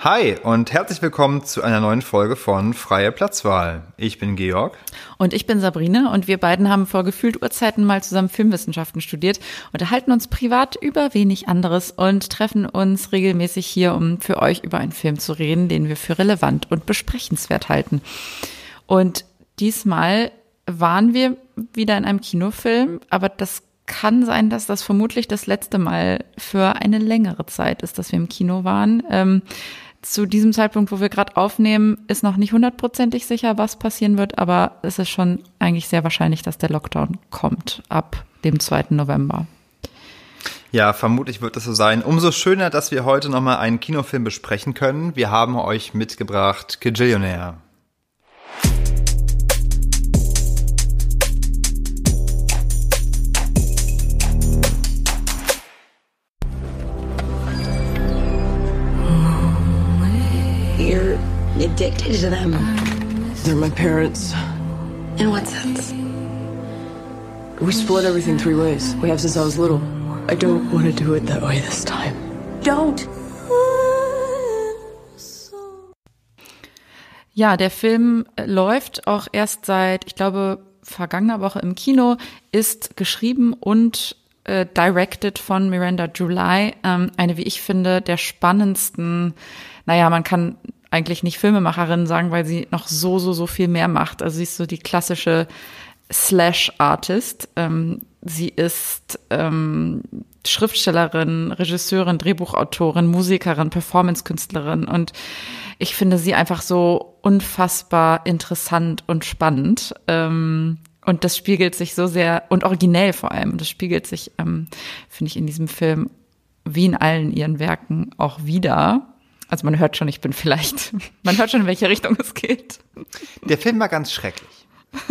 Hi und herzlich willkommen zu einer neuen Folge von Freie Platzwahl. Ich bin Georg. Und ich bin Sabrina und wir beiden haben vor gefühlt Urzeiten mal zusammen Filmwissenschaften studiert, unterhalten uns privat über wenig anderes und treffen uns regelmäßig hier, um für euch über einen Film zu reden, den wir für relevant und besprechenswert halten. Und diesmal waren wir wieder in einem Kinofilm, aber das kann sein, dass das vermutlich das letzte Mal für eine längere Zeit ist, dass wir im Kino waren. Ähm, zu diesem Zeitpunkt, wo wir gerade aufnehmen, ist noch nicht hundertprozentig sicher, was passieren wird, aber es ist schon eigentlich sehr wahrscheinlich, dass der Lockdown kommt ab dem 2. November. Ja, vermutlich wird es so sein. Umso schöner, dass wir heute nochmal einen Kinofilm besprechen können. Wir haben euch mitgebracht Kajillionaire. Addicted to them. They're my parents. In what sense? We split everything three ways. We have since I was little. I don't want to do it that way this time. Don't. Ja, der Film läuft auch erst seit, ich glaube, vergangener Woche im Kino, ist geschrieben und äh, directed von Miranda July, ähm, eine, wie ich finde, der spannendsten, naja, man kann eigentlich nicht Filmemacherin sagen, weil sie noch so, so, so viel mehr macht. Also sie ist so die klassische Slash-Artist. Ähm, sie ist ähm, Schriftstellerin, Regisseurin, Drehbuchautorin, Musikerin, Performancekünstlerin und ich finde sie einfach so unfassbar interessant und spannend. Ähm, und das spiegelt sich so sehr und originell vor allem. Das spiegelt sich, ähm, finde ich, in diesem Film wie in allen ihren Werken auch wieder. Also man hört schon, ich bin vielleicht, man hört schon, in welche Richtung es geht. Der Film war ganz schrecklich.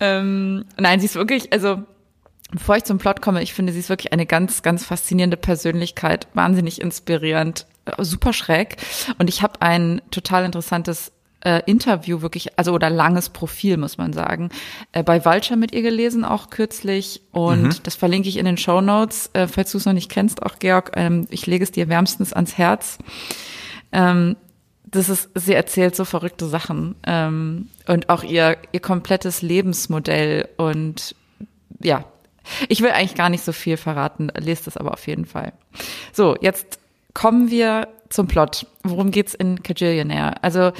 ähm, nein, sie ist wirklich, also bevor ich zum Plot komme, ich finde, sie ist wirklich eine ganz, ganz faszinierende Persönlichkeit, wahnsinnig inspirierend, super schräg. Und ich habe ein total interessantes äh, Interview wirklich, also oder langes Profil, muss man sagen, äh, bei Vulture mit ihr gelesen, auch kürzlich. Und mhm. das verlinke ich in den Show Notes, äh, falls du es noch nicht kennst, auch Georg. Ähm, ich lege es dir wärmstens ans Herz. Ähm, das ist, sie erzählt so verrückte Sachen ähm, und auch ihr ihr komplettes Lebensmodell und ja, ich will eigentlich gar nicht so viel verraten, lest es aber auf jeden Fall. So, jetzt kommen wir zum Plot. Worum geht's in Cajillionaire? Also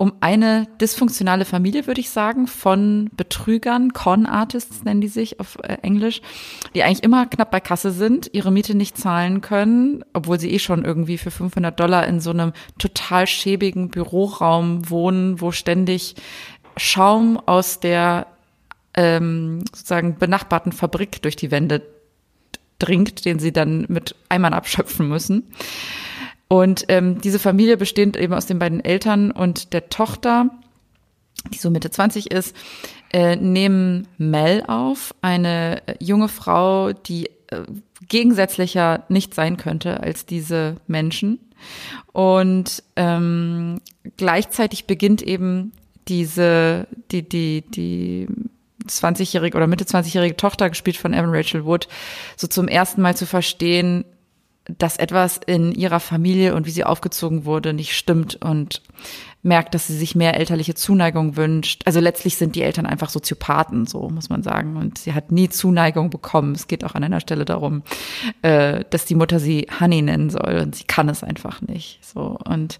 um eine dysfunktionale Familie, würde ich sagen, von Betrügern, Con Artists nennen die sich auf äh, Englisch, die eigentlich immer knapp bei Kasse sind, ihre Miete nicht zahlen können, obwohl sie eh schon irgendwie für 500 Dollar in so einem total schäbigen Büroraum wohnen, wo ständig Schaum aus der ähm, sozusagen benachbarten Fabrik durch die Wände dringt, den sie dann mit Eimern abschöpfen müssen. Und ähm, diese Familie besteht eben aus den beiden Eltern und der Tochter, die so Mitte 20 ist, äh, nehmen Mel auf, eine äh, junge Frau, die äh, gegensätzlicher nicht sein könnte als diese Menschen. Und ähm, gleichzeitig beginnt eben diese, die, die, die 20-jährige oder Mitte 20-jährige Tochter, gespielt von Evan Rachel Wood, so zum ersten Mal zu verstehen, dass etwas in ihrer Familie und wie sie aufgezogen wurde nicht stimmt und merkt, dass sie sich mehr elterliche Zuneigung wünscht. Also letztlich sind die Eltern einfach Soziopathen, so muss man sagen. Und sie hat nie Zuneigung bekommen. Es geht auch an einer Stelle darum, äh, dass die Mutter sie Honey nennen soll und sie kann es einfach nicht. So und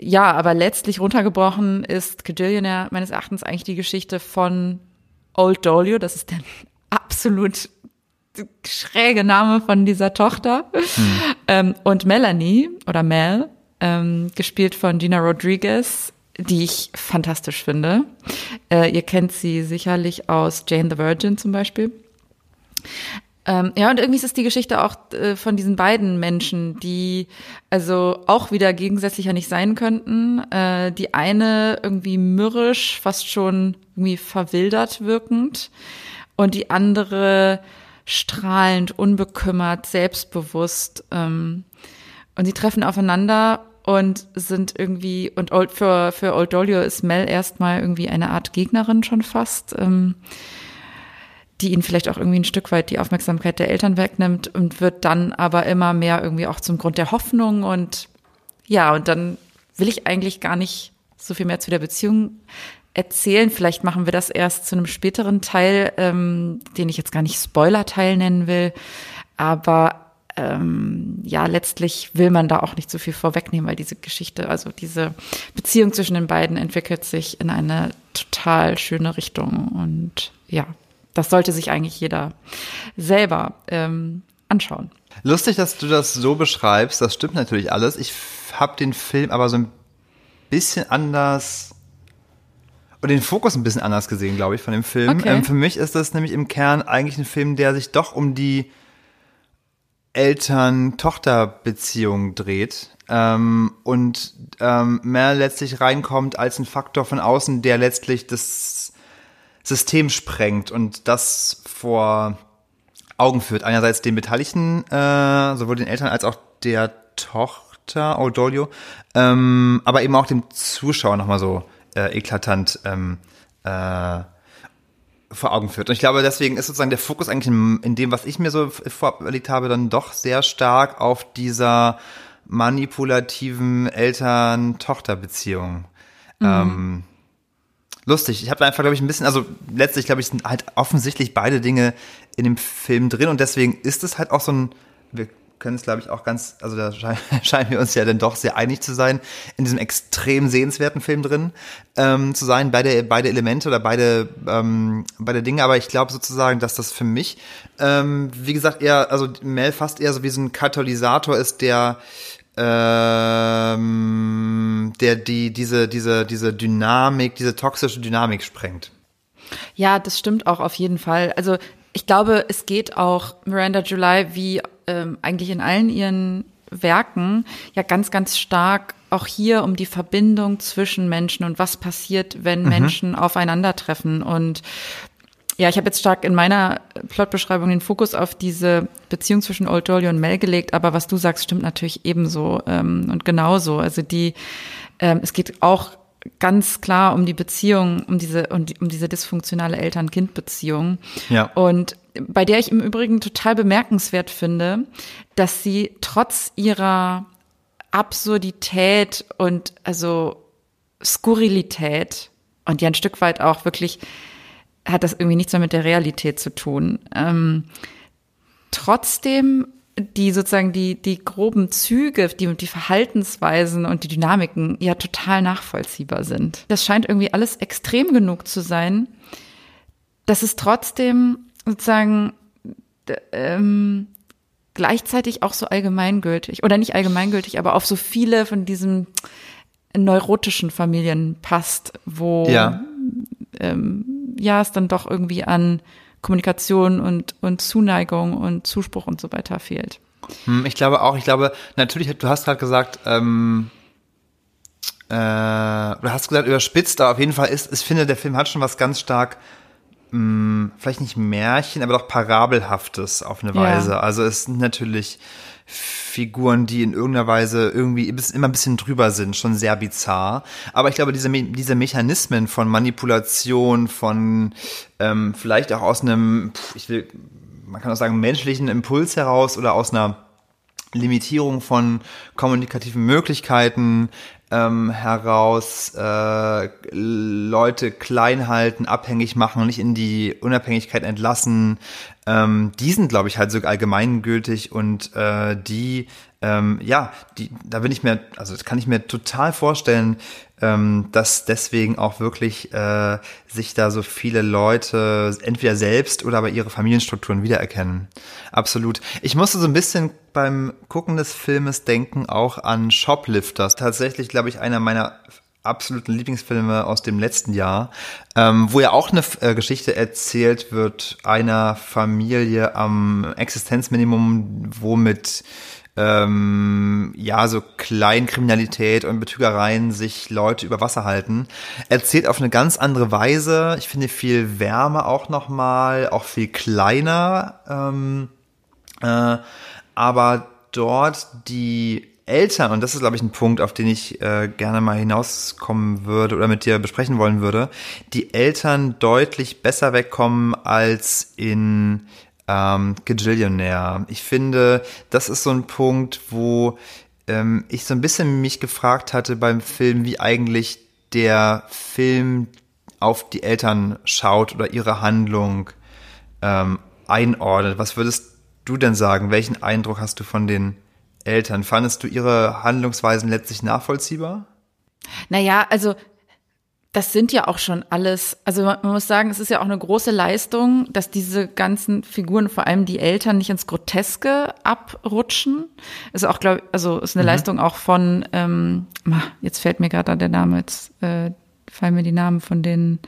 ja, aber letztlich runtergebrochen ist Cajillionaire meines Erachtens eigentlich die Geschichte von Old Dolio. Das ist der absolut schräge Name von dieser Tochter. Hm. Ähm, und Melanie oder Mel, ähm, gespielt von Gina Rodriguez, die ich fantastisch finde. Äh, ihr kennt sie sicherlich aus Jane the Virgin zum Beispiel. Ähm, ja, und irgendwie ist es die Geschichte auch äh, von diesen beiden Menschen, die also auch wieder gegensätzlicher nicht sein könnten. Äh, die eine irgendwie mürrisch, fast schon irgendwie verwildert wirkend und die andere strahlend, unbekümmert, selbstbewusst. Ähm, und sie treffen aufeinander und sind irgendwie, und Old, für, für Old Dolio ist Mel erstmal irgendwie eine Art Gegnerin schon fast. Ähm, die ihnen vielleicht auch irgendwie ein Stück weit die Aufmerksamkeit der Eltern wegnimmt und wird dann aber immer mehr irgendwie auch zum Grund der Hoffnung und ja, und dann will ich eigentlich gar nicht so viel mehr zu der Beziehung erzählen. Vielleicht machen wir das erst zu einem späteren Teil, ähm, den ich jetzt gar nicht Spoiler-Teil nennen will. Aber ähm, ja, letztlich will man da auch nicht so viel vorwegnehmen, weil diese Geschichte, also diese Beziehung zwischen den beiden entwickelt sich in eine total schöne Richtung. Und ja, das sollte sich eigentlich jeder selber ähm, anschauen. Lustig, dass du das so beschreibst. Das stimmt natürlich alles. Ich habe den Film aber so ein bisschen anders und den Fokus ein bisschen anders gesehen, glaube ich, von dem Film. Okay. Ähm, für mich ist das nämlich im Kern eigentlich ein Film, der sich doch um die Eltern-Tochter-Beziehung dreht ähm, und ähm, mehr letztlich reinkommt als ein Faktor von außen, der letztlich das System sprengt und das vor Augen führt. Einerseits den Beteiligten, äh, sowohl den Eltern als auch der Tochter, Odolio, ähm, aber eben auch dem Zuschauer nochmal so äh, eklatant ähm, äh, vor Augen führt. Und ich glaube, deswegen ist sozusagen der Fokus eigentlich in, in dem, was ich mir so vorgelegt habe, dann doch sehr stark auf dieser manipulativen Eltern-Tochter-Beziehung. Ähm, lustig. Ich habe da einfach, glaube ich, ein bisschen, also letztlich, glaube ich, sind halt offensichtlich beide Dinge in dem Film drin und deswegen ist es halt auch so ein, wir können es, glaube ich, auch ganz, also da scheinen, wir uns ja dann doch sehr einig zu sein, in diesem extrem sehenswerten Film drin ähm, zu sein, beide, beide Elemente oder beide, ähm, beide Dinge, aber ich glaube sozusagen, dass das für mich, ähm, wie gesagt, eher, also Mel fast eher so wie so ein Katalysator ist, der ähm, der die diese diese diese Dynamik, diese toxische Dynamik sprengt. Ja, das stimmt auch auf jeden Fall. Also ich glaube, es geht auch Miranda July wie ähm, eigentlich in allen ihren Werken ja ganz, ganz stark auch hier um die Verbindung zwischen Menschen und was passiert, wenn Menschen aufeinandertreffen. Und ja, ich habe jetzt stark in meiner Plotbeschreibung den Fokus auf diese Beziehung zwischen Old Dolly und Mel gelegt, aber was du sagst, stimmt natürlich ebenso ähm, und genauso. Also die, ähm, es geht auch ganz klar um die Beziehung, um diese, um, um diese dysfunktionale Eltern-Kind-Beziehung. Ja. Und bei der ich im Übrigen total bemerkenswert finde, dass sie trotz ihrer Absurdität und also Skurrilität und ja ein Stück weit auch wirklich hat das irgendwie nichts mehr mit der Realität zu tun. Ähm, trotzdem die sozusagen die, die groben Züge, die, die Verhaltensweisen und die Dynamiken ja total nachvollziehbar sind. Das scheint irgendwie alles extrem genug zu sein, dass es trotzdem sozusagen ähm, gleichzeitig auch so allgemeingültig oder nicht allgemeingültig, aber auf so viele von diesen neurotischen Familien passt, wo Ja. ähm, ja es dann doch irgendwie an Kommunikation und, und Zuneigung und Zuspruch und so weiter fehlt. Hm, Ich glaube auch, ich glaube, natürlich, du hast gerade gesagt, ähm, äh, du hast gesagt, überspitzt, aber auf jeden Fall ist, ich finde, der Film hat schon was ganz stark, mh, vielleicht nicht Märchen, aber doch Parabelhaftes auf eine Ja. Weise. Also es sind natürlich Figuren, die in irgendeiner Weise irgendwie immer ein bisschen drüber sind, schon sehr bizarr. Aber ich glaube, diese, Me- diese Mechanismen von Manipulation, von ähm, vielleicht auch aus einem, ich will, man kann auch sagen, menschlichen Impuls heraus oder aus einer Limitierung von kommunikativen Möglichkeiten ähm, heraus äh, Leute klein halten, abhängig machen, nicht in die Unabhängigkeit entlassen. Ähm, die sind, glaube ich, halt so allgemeingültig und äh, die, ähm, ja, die, da bin ich mir, also das kann ich mir total vorstellen, ähm, dass deswegen auch wirklich äh, sich da so viele Leute entweder selbst oder aber ihre Familienstrukturen wiedererkennen. Absolut. Ich musste so ein bisschen beim Gucken des Filmes denken auch an Shoplifters. Tatsächlich, glaube ich, einer meiner absoluten Lieblingsfilme aus dem letzten Jahr, ähm, wo ja auch eine äh, Geschichte erzählt wird einer Familie am Existenzminimum, wo mit ähm, ja, so Kleinkriminalität und Betrügereien sich Leute über Wasser halten. Erzählt auf eine ganz andere Weise. Ich finde viel wärmer auch nochmal, auch viel kleiner. Ähm, äh, aber dort die Eltern, und das ist, glaube ich, ein Punkt, auf den ich äh, gerne mal hinauskommen würde oder mit dir besprechen wollen würde, die Eltern deutlich besser wegkommen als in ähm, Gajillionaire. Ich finde, das ist so ein Punkt, wo ähm, ich so ein bisschen mich gefragt hatte beim Film, wie eigentlich der Film auf die Eltern schaut oder ihre Handlung ähm, einordnet. Was würdest du denn sagen? Welchen Eindruck hast du von den Eltern? Fandest du ihre Handlungsweisen letztlich nachvollziehbar? Naja, also das sind ja auch schon alles, also man, muss sagen, es ist ja auch eine große Leistung, dass diese ganzen Figuren, vor allem die Eltern, nicht ins Groteske abrutschen. Ist auch, glaube also ist eine mhm. Leistung auch von, ähm, jetzt fällt mir gerade der Name, jetzt äh, fallen mir die Namen von den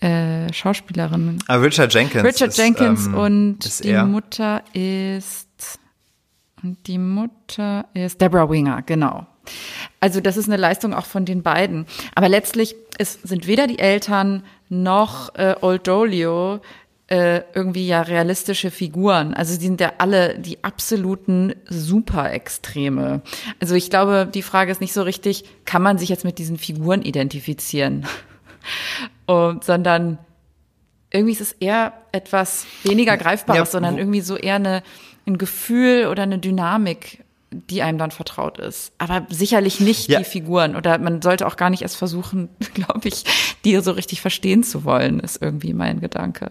äh, Schauspielerinnen. Ah, Richard Jenkins. Richard ist, Jenkins ähm, und die er. Mutter ist und die Mutter ist Deborah Winger, genau. Also das ist eine Leistung auch von den beiden. Aber letztlich ist, sind weder die Eltern noch äh, Old Dolio äh, irgendwie ja realistische Figuren. Also sie sind ja alle die absoluten Superextreme. Also ich glaube, die Frage ist nicht so richtig, kann man sich jetzt mit diesen Figuren identifizieren? Und, sondern irgendwie ist es eher etwas weniger Greifbares, ja, sondern irgendwie so eher eine, ein Gefühl oder eine Dynamik, die einem dann vertraut ist. Aber sicherlich nicht ja. die Figuren. Oder man sollte auch gar nicht erst versuchen, glaube ich, die so richtig verstehen zu wollen, ist irgendwie mein Gedanke.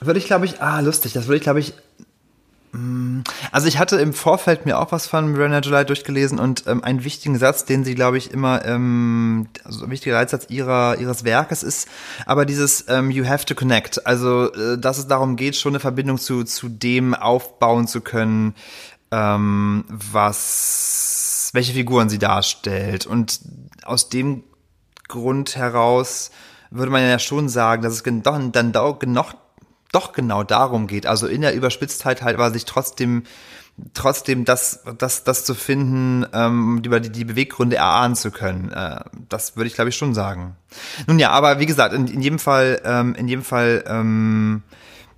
Würde ich, glaube ich, ah, lustig, das würde ich, glaube ich, mm, also ich hatte im Vorfeld mir auch was von Miranda July durchgelesen und ähm, einen wichtigen Satz, den sie, glaube ich, immer, ähm, also ein wichtiger Leitsatz ihrer, ihres Werkes ist, aber dieses ähm, You have to connect, also äh, dass es darum geht, schon eine Verbindung zu, zu dem aufbauen zu können, ähm, was, welche Figuren sie darstellt. Und aus dem Grund heraus würde man ja schon sagen, dass es dann, dann doch, doch genau darum geht. Also in der Überspitztheit halt, aber sich trotzdem trotzdem das, das, das zu finden, ähm, über die, die Beweggründe erahnen zu können. Äh, das würde ich, glaube ich, schon sagen. Nun ja, aber wie gesagt, in, in jedem Fall, ähm, in jedem Fall ähm,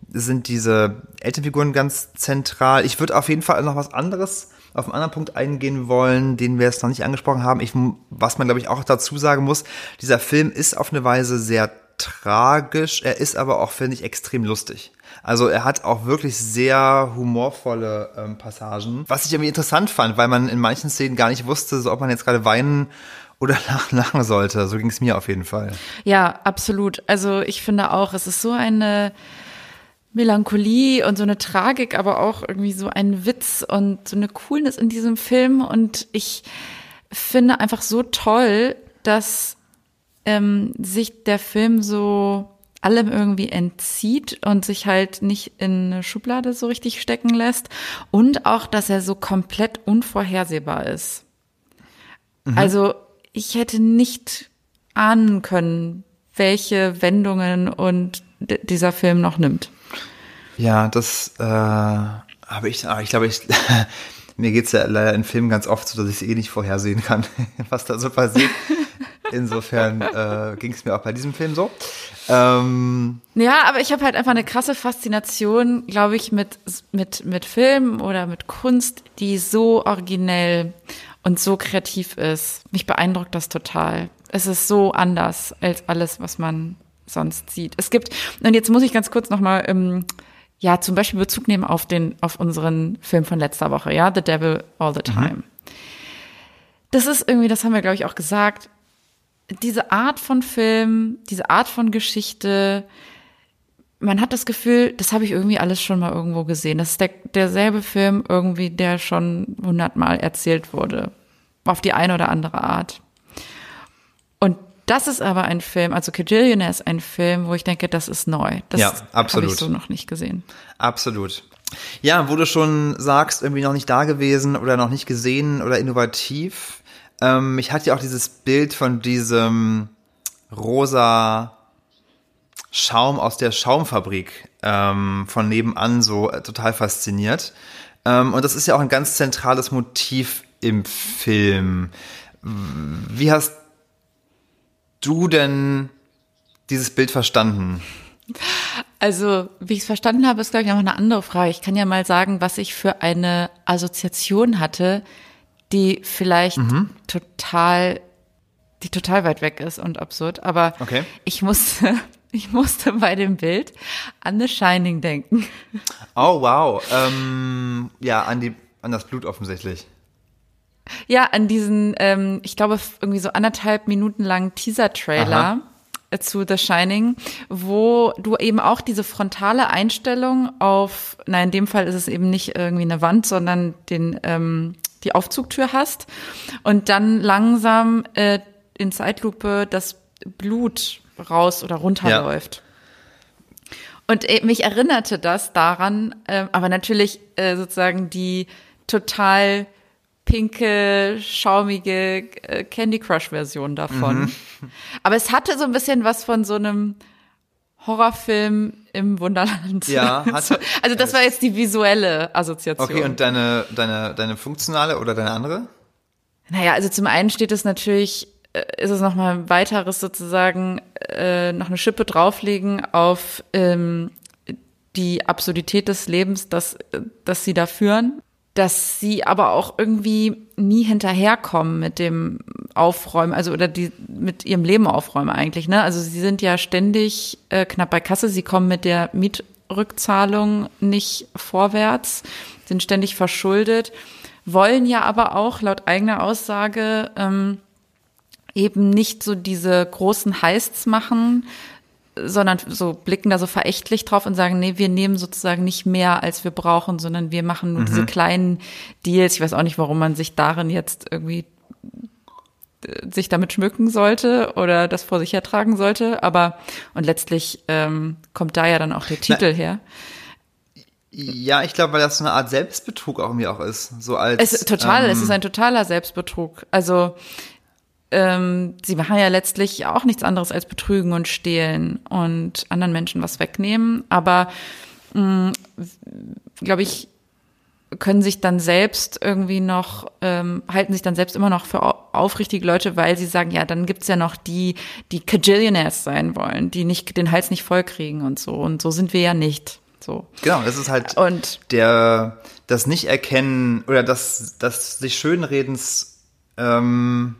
sind diese Elternfiguren ganz zentral. Ich würde auf jeden Fall noch was anderes auf einen anderen Punkt eingehen wollen, den wir jetzt noch nicht angesprochen haben. Ich, was man, glaube ich, auch dazu sagen muss, dieser Film ist auf eine Weise sehr tragisch, er ist aber auch, finde ich, extrem lustig. Also er hat auch wirklich sehr humorvolle ähm, Passagen, was ich irgendwie interessant fand, weil man in manchen Szenen gar nicht wusste, so ob man jetzt gerade weinen oder lachen sollte. So ging es mir auf jeden Fall. Ja, absolut. Also ich finde auch, es ist so eine Melancholie und so eine Tragik, aber auch irgendwie so ein Witz und so eine Coolness in diesem Film. Und ich finde einfach so toll, dass ähm, sich der Film so allem irgendwie entzieht und sich halt nicht in eine Schublade so richtig stecken lässt. Und auch, dass er so komplett unvorhersehbar ist. Mhm. Also ich hätte nicht ahnen können, welche Wendungen und dieser Film noch nimmt. Ja, das äh, habe ich, aber ich glaube, ich, mir geht's ja leider in Filmen ganz oft so, dass ich es eh nicht vorhersehen kann, was da so passiert. Insofern äh, ging es mir auch bei diesem Film so. Ähm, ja, aber ich habe halt einfach eine krasse Faszination, glaube ich, mit, mit, mit Film oder mit Kunst, die so originell und so kreativ ist. Mich beeindruckt das total. Es ist so anders als alles, was man sonst sieht. Es gibt, und jetzt muss ich ganz kurz nochmal ähm, ja, zum Beispiel Bezug nehmen auf den, auf unseren Film von letzter Woche, ja, The Devil All the mhm. Time. Mhm. Das ist irgendwie, das haben wir, glaube ich, auch gesagt, diese Art von Film, diese Art von Geschichte, man hat das Gefühl, das habe ich irgendwie alles schon mal irgendwo gesehen. Das ist der, derselbe Film irgendwie, der schon hundertmal erzählt wurde. Auf die eine oder andere Art. Das ist aber ein Film, also Kajillionaire ist ein Film, wo ich denke, das ist neu. Das ja, absolut. habe ich so noch nicht gesehen. Absolut. Ja, wo du schon sagst, irgendwie noch nicht da gewesen oder noch nicht gesehen oder innovativ. Ähm, ich hatte ja auch dieses Bild von diesem rosa Schaum aus der Schaumfabrik ähm, von nebenan so äh, total fasziniert. Ähm, und das ist ja auch ein ganz zentrales Motiv im Film. Wie hast du denn dieses Bild verstanden? Also, wie ich es verstanden habe, ist, glaube ich, noch eine andere Frage. Ich kann ja mal sagen, was ich für eine Assoziation hatte, die vielleicht Mhm. total, die total weit weg ist und absurd. Aber Okay. ich musste, ich musste bei dem Bild an The Shining denken. Oh, wow. Ähm, ja, an, die, an das Blut offensichtlich. Ja, an diesen, ähm, ich glaube, irgendwie so anderthalb Minuten langen Teaser-Trailer äh, zu The Shining, wo du eben auch diese frontale Einstellung auf, na, in dem Fall ist es eben nicht irgendwie eine Wand, sondern den, ähm, die Aufzugtür hast und dann langsam äh, in Zeitlupe das Blut raus oder runterläuft. Und äh, mich erinnerte das daran, ähm, aber natürlich äh, sozusagen die total pinke, schaumige äh, Candy Crush Version davon. Aber es hatte so ein bisschen was von so einem Horrorfilm im Wunderland. Ja, hatte- so, also das war jetzt die visuelle Assoziation. Okay, und deine, deine, deine funktionale oder deine andere? Naja, also zum einen steht es natürlich, äh, ist es nochmal ein weiteres sozusagen, äh, noch eine Schippe drauflegen auf ähm, die Absurdität des Lebens, das, äh, das sie da führen. Dass sie aber auch irgendwie nie hinterherkommen mit dem Aufräumen, also oder die mit ihrem Leben aufräumen eigentlich, ne? Also sie sind ja ständig äh, knapp bei Kasse, sie kommen mit der Mietrückzahlung nicht vorwärts, sind ständig verschuldet, wollen ja aber auch laut eigener Aussage ähm, eben nicht so diese großen Heists machen, sondern so blicken da so verächtlich drauf und sagen, nee, wir nehmen sozusagen nicht mehr, als wir brauchen, sondern wir machen nur diese kleinen Deals. Ich weiß auch nicht, warum man sich darin jetzt irgendwie äh, sich damit schmücken sollte oder das vor sich hertragen sollte. Aber und letztlich ähm, kommt da ja dann auch der Titel her. Ja, ich glaube, weil das so eine Art Selbstbetrug auch irgendwie auch ist. So als, Es total, ähm, es ist ein totaler Selbstbetrug. Also ähm, sie machen ja letztlich auch nichts anderes als betrügen und stehlen und anderen Menschen was wegnehmen. Aber glaube ich, können sich dann selbst irgendwie noch, ähm, halten sich dann selbst immer noch für au- aufrichtige Leute, weil sie sagen, ja, dann gibt's ja noch die, die Cajillionaires sein wollen, die nicht den Hals nicht voll kriegen und so. Und so sind wir ja nicht. So. Genau, das ist halt Und der, das Nicht-Erkennen oder das, das sich Schönredens ähm,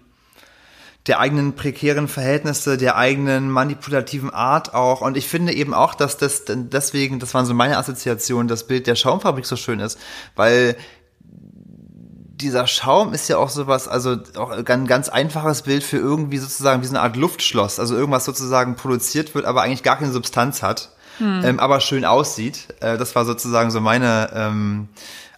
der eigenen prekären Verhältnisse, der eigenen manipulativen Art auch. Und ich finde eben auch, dass das deswegen, das waren so meine Assoziationen, das Bild der Schaumfabrik so schön ist, weil dieser Schaum ist ja auch sowas, also auch ein ganz einfaches Bild für irgendwie sozusagen wie so eine Art Luftschloss, also irgendwas sozusagen produziert wird, aber eigentlich gar keine Substanz hat, ähm, aber schön aussieht. Äh, das war sozusagen so meine ähm,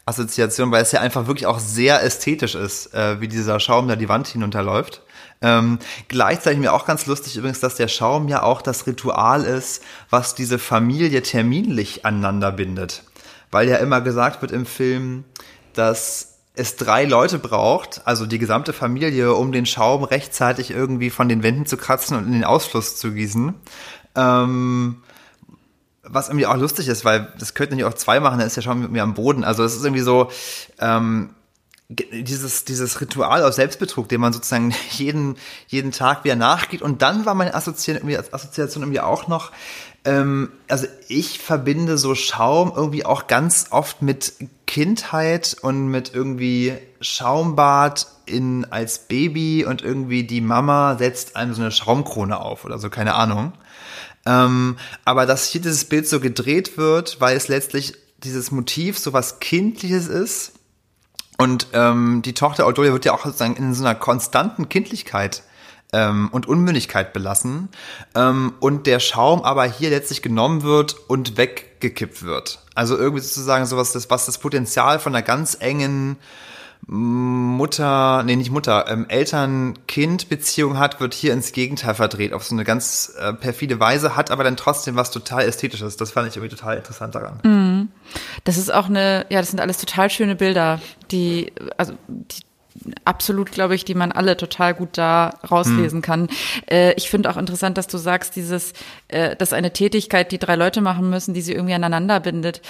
Assoziation, weil es ja einfach wirklich auch sehr ästhetisch ist, äh, wie dieser Schaum da die Wand hinunterläuft. Ähm, gleichzeitig mir auch ganz lustig übrigens, dass der Schaum ja auch das Ritual ist, was diese Familie terminlich aneinander bindet. Weil ja immer gesagt wird im Film, dass es drei Leute braucht, also die gesamte Familie, um den Schaum rechtzeitig irgendwie von den Wänden zu kratzen und in den Ausfluss zu gießen. Ähm, was irgendwie auch lustig ist, weil das könnten ja auch zwei machen, dann ist der Schaum mit mir am Boden. Also es ist irgendwie so, ähm, dieses, dieses Ritual aus Selbstbetrug, dem man sozusagen jeden, jeden Tag wieder nachgeht. Und dann war meine Assoziation irgendwie, Assoziation irgendwie auch noch, ähm, also ich verbinde so Schaum irgendwie auch ganz oft mit Kindheit und mit irgendwie Schaumbad in als Baby und irgendwie die Mama setzt einem so eine Schaumkrone auf oder so, keine Ahnung. Ähm, aber dass hier dieses Bild so gedreht wird, weil es letztlich dieses Motiv so was Kindliches ist. Und ähm, die Tochter Audolia wird ja auch sozusagen in so einer konstanten Kindlichkeit ähm, und Unmündigkeit belassen. Ähm, und der Schaum aber hier letztlich genommen wird und weggekippt wird. Also irgendwie sozusagen sowas, das, was das Potenzial von einer ganz engen Mutter, nee, nicht Mutter, ähm, Eltern-Kind-Beziehung hat, wird hier ins Gegenteil verdreht, auf so eine ganz äh, perfide Weise, hat aber dann trotzdem was total Ästhetisches. Das fand ich irgendwie total interessant daran. Das ist auch eine, ja, das sind alles total schöne Bilder, die, also die absolut, glaube ich, die man alle total gut da rauslesen kann. Äh, ich finde auch interessant, dass du sagst, dieses, äh, dass eine Tätigkeit, die drei Leute machen müssen, die sie irgendwie aneinander bindet.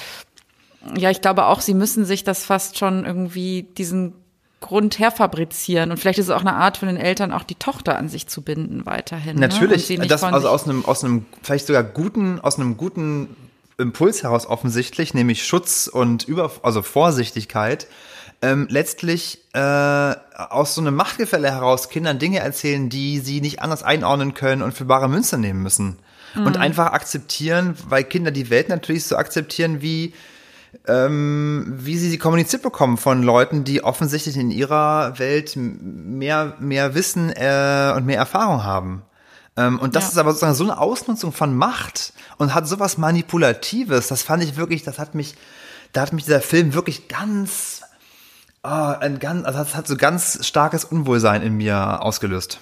Ja, ich glaube auch, sie müssen sich das fast schon irgendwie diesen Grund herfabrizieren. Und vielleicht ist es auch eine Art von den Eltern, auch die Tochter an sich zu binden weiterhin. Ne? Und Natürlich, nicht das also aus einem, aus einem vielleicht sogar guten, aus einem guten Impuls heraus offensichtlich, nämlich Schutz und über, also Vorsichtigkeit, ähm, letztlich äh, aus so einem Machtgefälle heraus Kindern Dinge erzählen, die sie nicht anders einordnen können und für bare Münze nehmen müssen. Und einfach akzeptieren, weil Kinder die Welt natürlich so akzeptieren, wie ähm, wie sie sie kommuniziert bekommen von Leuten, die offensichtlich in ihrer Welt mehr, mehr Wissen äh, und mehr Erfahrung haben. Ähm, und das Ja. ist aber sozusagen so eine Ausnutzung von Macht und hat sowas Manipulatives. Das fand ich wirklich, das hat mich, da hat mich dieser Film wirklich ganz, oh, ein ganz, also das hat so ganz starkes Unwohlsein in mir ausgelöst.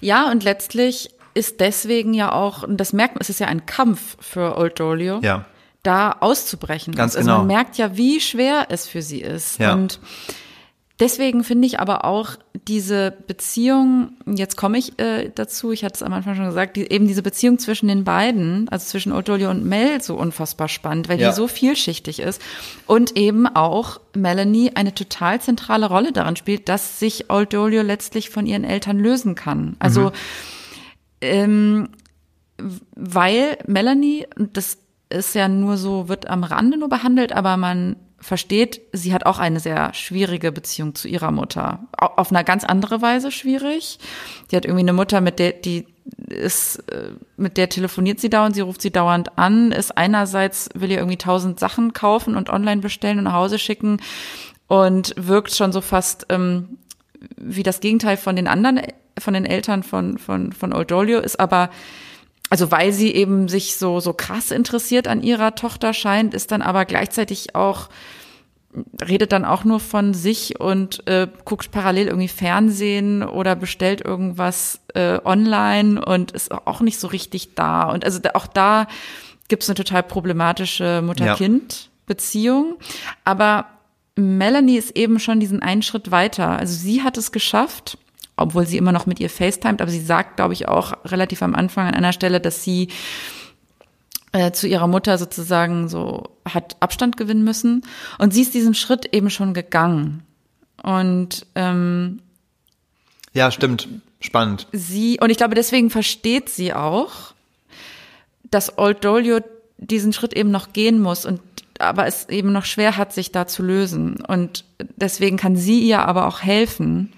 Ja, und letztlich ist deswegen ja auch, und das merkt man, es ist ja ein Kampf für Old Dolio, Ja. Da auszubrechen. Ganz also genau. man merkt ja, wie schwer es für sie ist. Ja. Und deswegen finde ich aber auch diese Beziehung, jetzt komme ich äh, dazu, ich hatte es am Anfang schon gesagt, die, eben diese Beziehung zwischen den beiden, also zwischen Old Dolio und Mel, so unfassbar spannend, weil Ja. die so vielschichtig ist. Und eben auch Melanie eine total zentrale Rolle daran spielt, dass sich Old Dolio letztlich von ihren Eltern lösen kann. Also ähm, weil Melanie, und das ist ja nur so, wird am Rande nur behandelt, aber man versteht, sie hat auch eine sehr schwierige Beziehung zu ihrer Mutter. Au- Auf eine ganz andere Weise schwierig. Die hat irgendwie eine Mutter, mit der, die ist, äh, mit der telefoniert sie dauernd, sie ruft sie dauernd an, ist einerseits, will ihr irgendwie tausend Sachen kaufen und online bestellen und nach Hause schicken und wirkt schon so fast ähm, wie das Gegenteil von den anderen, von den Eltern von, von, von Old Dolio, ist aber, also weil sie eben sich so, so krass interessiert an ihrer Tochter scheint, ist dann aber gleichzeitig auch, redet dann auch nur von sich und äh, guckt parallel irgendwie Fernsehen oder bestellt irgendwas äh, online und ist auch nicht so richtig da. Und also auch da gibt's eine total problematische Mutter-Kind-Beziehung. Aber Melanie ist eben schon diesen einen Schritt weiter. Also sie hat es geschafft, obwohl sie immer noch mit ihr FaceTimet, aber sie sagt, glaube ich, auch relativ am Anfang an einer Stelle, dass sie äh, zu ihrer Mutter sozusagen so hat Abstand gewinnen müssen. Und sie ist diesen Schritt eben schon gegangen. Und ähm, Ja, stimmt. Spannend. sie, und ich glaube, deswegen versteht sie auch, dass Old Dolio diesen Schritt eben noch gehen muss und aber es eben noch schwer hat, sich da zu lösen. Und deswegen kann sie ihr aber auch helfen,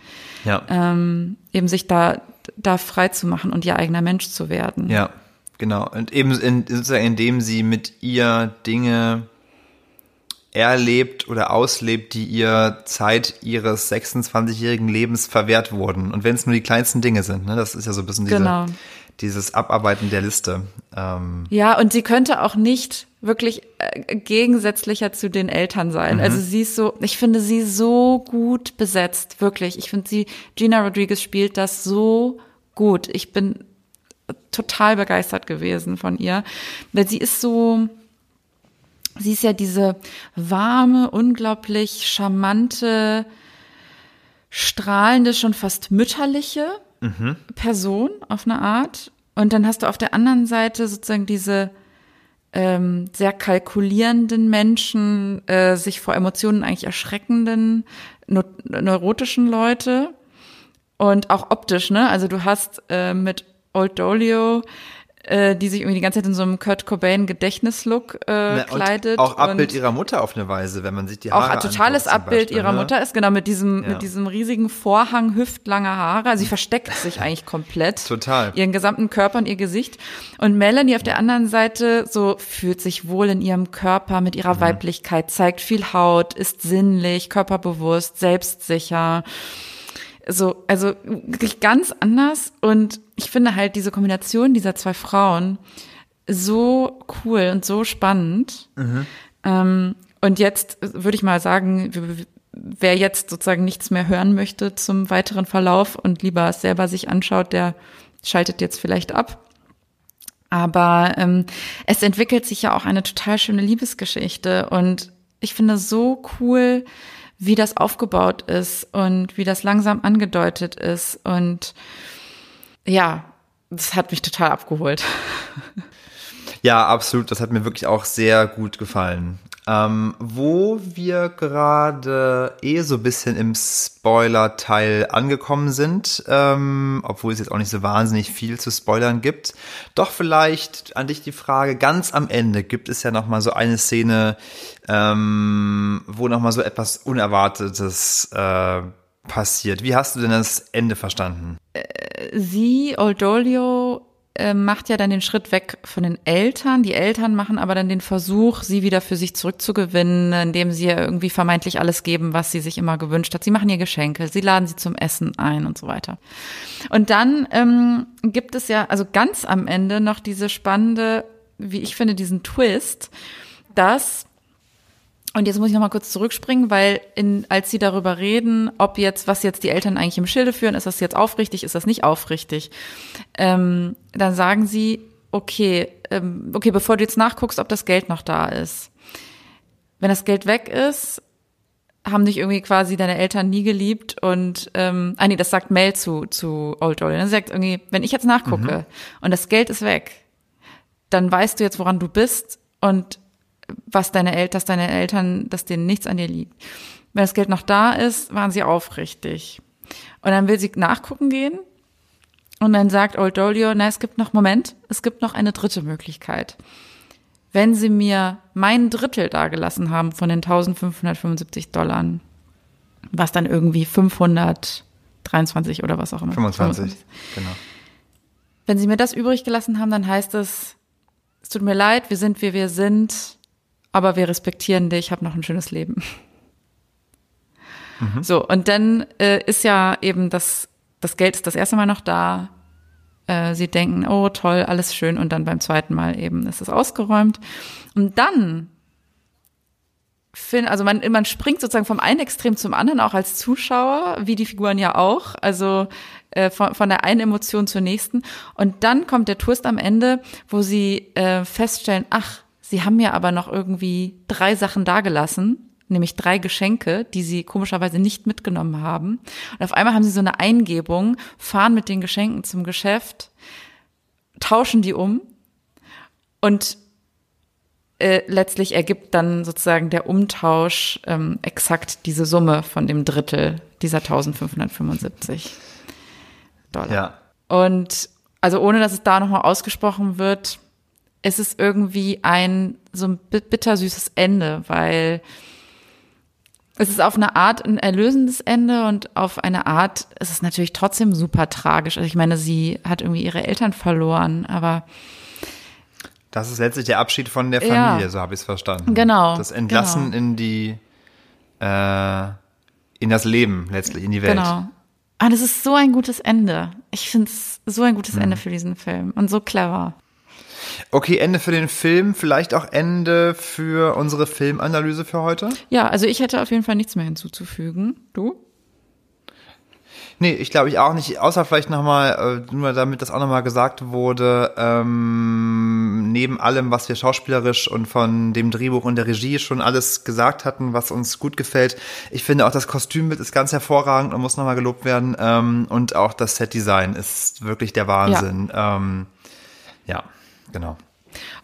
Ja. ähm, eben sich da, da frei zu machen und ihr eigener Mensch zu werden. Ja, genau. Und eben in, sozusagen, indem sie mit ihr Dinge erlebt oder auslebt, die ihr Zeit ihres 26-jährigen Lebens verwehrt wurden. Und wenn es nur die kleinsten Dinge sind, ne? das ist ja so ein bisschen diese, Genau. Dieses Abarbeiten der Liste. Ähm, Ja, und sie könnte auch nicht wirklich äh, gegensätzlicher zu den Eltern sein. Also sie ist so, ich finde sie so gut besetzt, wirklich. Ich finde sie, Gina Rodriguez spielt das so gut. Ich bin total begeistert gewesen von ihr, weil sie ist so, sie ist ja diese warme, unglaublich charmante, strahlende, schon fast mütterliche Person auf eine Art. Und dann hast du auf der anderen Seite sozusagen diese ähm, sehr kalkulierenden Menschen, äh, sich vor Emotionen eigentlich erschreckenden, neu neurotischen Leute. Und auch optisch, ne? Also du hast äh, mit Old Dolio, äh, die sich irgendwie die ganze Zeit in so einem Kurt Cobain Gedächtnislook äh, ne, und kleidet. Auch Abbild ihrer Mutter auf eine Weise, wenn man sich die auch Haare ein totales Abbild Beispiel, ihrer ne? Mutter ist, genau, mit diesem, Ja. mit diesem riesigen Vorhang, hüftlange Haare. Also sie versteckt sich eigentlich komplett. Total. Ihren gesamten Körper und ihr Gesicht. Und Melanie auf der anderen Seite so fühlt sich wohl in ihrem Körper mit ihrer Mhm. Weiblichkeit, zeigt viel Haut, ist sinnlich, körperbewusst, selbstsicher. So, also wirklich ganz anders. Und ich finde halt diese Kombination dieser zwei Frauen so cool und so spannend. Ähm, und jetzt würde ich mal sagen, wer jetzt sozusagen nichts mehr hören möchte zum weiteren Verlauf und lieber es selber sich anschaut, der schaltet jetzt vielleicht ab. Aber ähm, es entwickelt sich ja auch eine total schöne Liebesgeschichte und ich finde so cool, wie das aufgebaut ist und wie das langsam angedeutet ist und ja, das hat mich total abgeholt. Ja, absolut. Das hat mir wirklich auch sehr gut gefallen. Ähm, wo wir gerade eh so ein bisschen im Spoiler-Teil angekommen sind, ähm, obwohl es jetzt auch nicht so wahnsinnig viel zu spoilern gibt. Doch vielleicht an dich die Frage, ganz am Ende gibt es ja noch mal so eine Szene, ähm, wo noch mal so etwas Unerwartetes äh, passiert. Wie hast du denn das Ende verstanden? sie, Old Dolio, äh, macht ja dann den Schritt weg von den Eltern. Die Eltern machen aber dann den Versuch, sie wieder für sich zurückzugewinnen, indem sie ihr irgendwie vermeintlich alles geben, was sie sich immer gewünscht hat. Sie machen ihr Geschenke, sie laden sie zum Essen ein und so weiter. Und dann ähm, gibt es ja, also ganz am Ende noch diese spannende, wie ich finde, diesen Twist, dass und jetzt muss ich noch mal kurz zurückspringen, weil in, als sie darüber reden, ob jetzt, was jetzt die Eltern eigentlich im Schilde führen, ist das jetzt aufrichtig, ist das nicht aufrichtig, ähm, dann sagen sie, okay, ähm, okay, bevor du jetzt nachguckst, ob das Geld noch da ist. Wenn das Geld weg ist, haben dich irgendwie quasi deine Eltern nie geliebt und ähm, ah nee, das sagt Mel zu zu Old Dolly. Dann sagt irgendwie, wenn ich jetzt nachgucke und das Geld ist weg, dann weißt du jetzt, woran du bist und was deine Eltern, dass deine Eltern, dass denen nichts an dir liegt. Wenn das Geld noch da ist, waren sie aufrichtig. Und dann will sie nachgucken gehen und dann sagt Old Dolio, na, es gibt noch, Moment, es gibt noch eine dritte Möglichkeit. Wenn sie mir mein Drittel dagelassen haben von den 1575 Dollar, was dann irgendwie 523 oder was auch immer. 25, genau. Wenn sie mir das übrig gelassen haben, dann heißt es, es tut mir leid, wir sind, wie wir sind, aber wir respektieren dich, hab noch ein schönes Leben. So, und dann äh, ist ja eben das, das Geld ist das erste Mal noch da. Äh, sie denken, oh toll, alles schön. Und dann beim zweiten Mal eben ist es ausgeräumt. Und dann find, also man, man springt sozusagen vom einen Extrem zum anderen, auch als Zuschauer, wie die Figuren ja auch. Also äh, von, von der einen Emotion zur nächsten. Und dann kommt der Twist am Ende, wo sie äh, feststellen, ach, sie haben mir aber noch irgendwie drei Sachen dagelassen, nämlich drei Geschenke, die sie komischerweise nicht mitgenommen haben. Und auf einmal haben sie so eine Eingebung, fahren mit den Geschenken zum Geschäft, tauschen die um und äh, letztlich ergibt dann sozusagen der Umtausch ähm, exakt diese Summe von dem Drittel dieser 1575 Dollar. Ja. Und also ohne dass es da nochmal ausgesprochen wird, ist es irgendwie ein so ein bi- bittersüßes Ende, weil es ist auf eine Art ein erlösendes Ende und auf eine Art ist es natürlich trotzdem super tragisch. Also ich meine, sie hat irgendwie ihre Eltern verloren, aber Das ist letztlich der Abschied von der Ja. Familie, so habe ich es verstanden. Genau, Das Entlassen genau. in die, äh, in das Leben letztlich, in die Welt. genau. Ah, das ist so ein gutes Ende. Ich finde es so ein gutes Ende für diesen Film und so clever. Okay, Ende für den Film, vielleicht auch Ende für unsere Filmanalyse für heute? Ja, also ich hätte auf jeden Fall nichts mehr hinzuzufügen. Du? Nee, ich glaube ich auch nicht, außer vielleicht nochmal, äh, nur damit das auch nochmal gesagt wurde, ähm, neben allem, was wir schauspielerisch und von dem Drehbuch und der Regie schon alles gesagt hatten, was uns gut gefällt. Ich finde auch das Kostümbild ist ganz hervorragend und muss nochmal gelobt werden. Ähm, und auch das Setdesign ist wirklich der Wahnsinn. Ja, ähm, ja genau.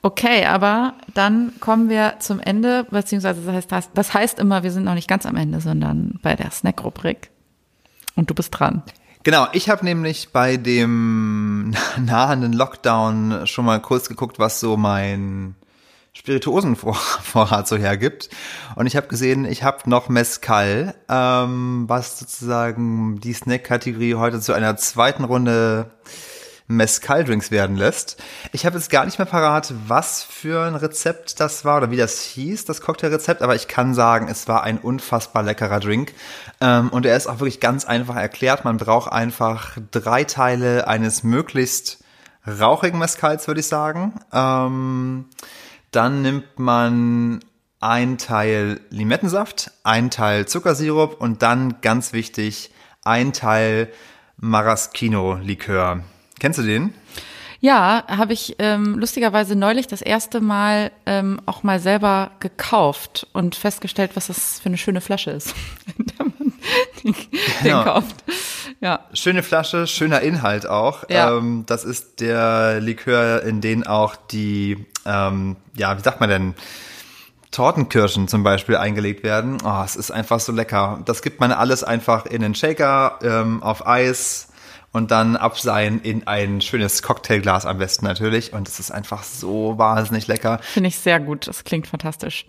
Okay, aber dann kommen wir zum Ende, beziehungsweise das heißt, das, das heißt immer, wir sind noch nicht ganz am Ende, sondern bei der Snack-Rubrik. Und du bist dran. Genau, ich habe nämlich bei dem nahenden Lockdown schon mal kurz geguckt, was so mein Spirituosenvorrat so hergibt. Und ich habe gesehen, ich habe noch Mezcal, ähm, was sozusagen die Snack-Kategorie heute zu einer zweiten Runde Mezcal-Drinks werden lässt. Ich habe jetzt gar nicht mehr parat, was für ein Rezept das war oder wie das hieß, das Cocktailrezept, aber ich kann sagen, es war ein unfassbar leckerer Drink. Ähm, und er ist auch wirklich ganz einfach erklärt. Man braucht einfach drei Teile eines möglichst rauchigen Mezcals, würde ich sagen. Ähm, dann nimmt man ein Teil Limettensaft, ein Teil Zuckersirup und dann ganz wichtig, ein Teil Maraschino-Likör. Kennst du den? Ja, habe ich ähm, lustigerweise neulich das erste Mal ähm, auch mal selber gekauft und festgestellt, was das für eine schöne Flasche ist, in der man den, den Genau. kauft. Ja, Schöne Flasche, schöner Inhalt auch. Ja. Ähm, das ist der Likör, in den auch die, ähm, ja, wie sagt man denn, Tortenkirschen zum Beispiel eingelegt werden. Oh, es ist einfach so lecker. Das gibt man alles einfach in den Shaker, ähm, auf Eis und dann abseihen in ein schönes Cocktailglas am besten natürlich. Und es ist einfach so wahnsinnig lecker. Finde ich sehr gut. Das klingt fantastisch.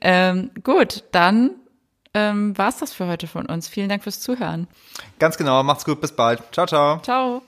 Ähm, gut, dann ähm, war es das für heute von uns. Vielen Dank fürs Zuhören. Ganz genau, macht's gut, bis bald. Ciao, ciao. Ciao.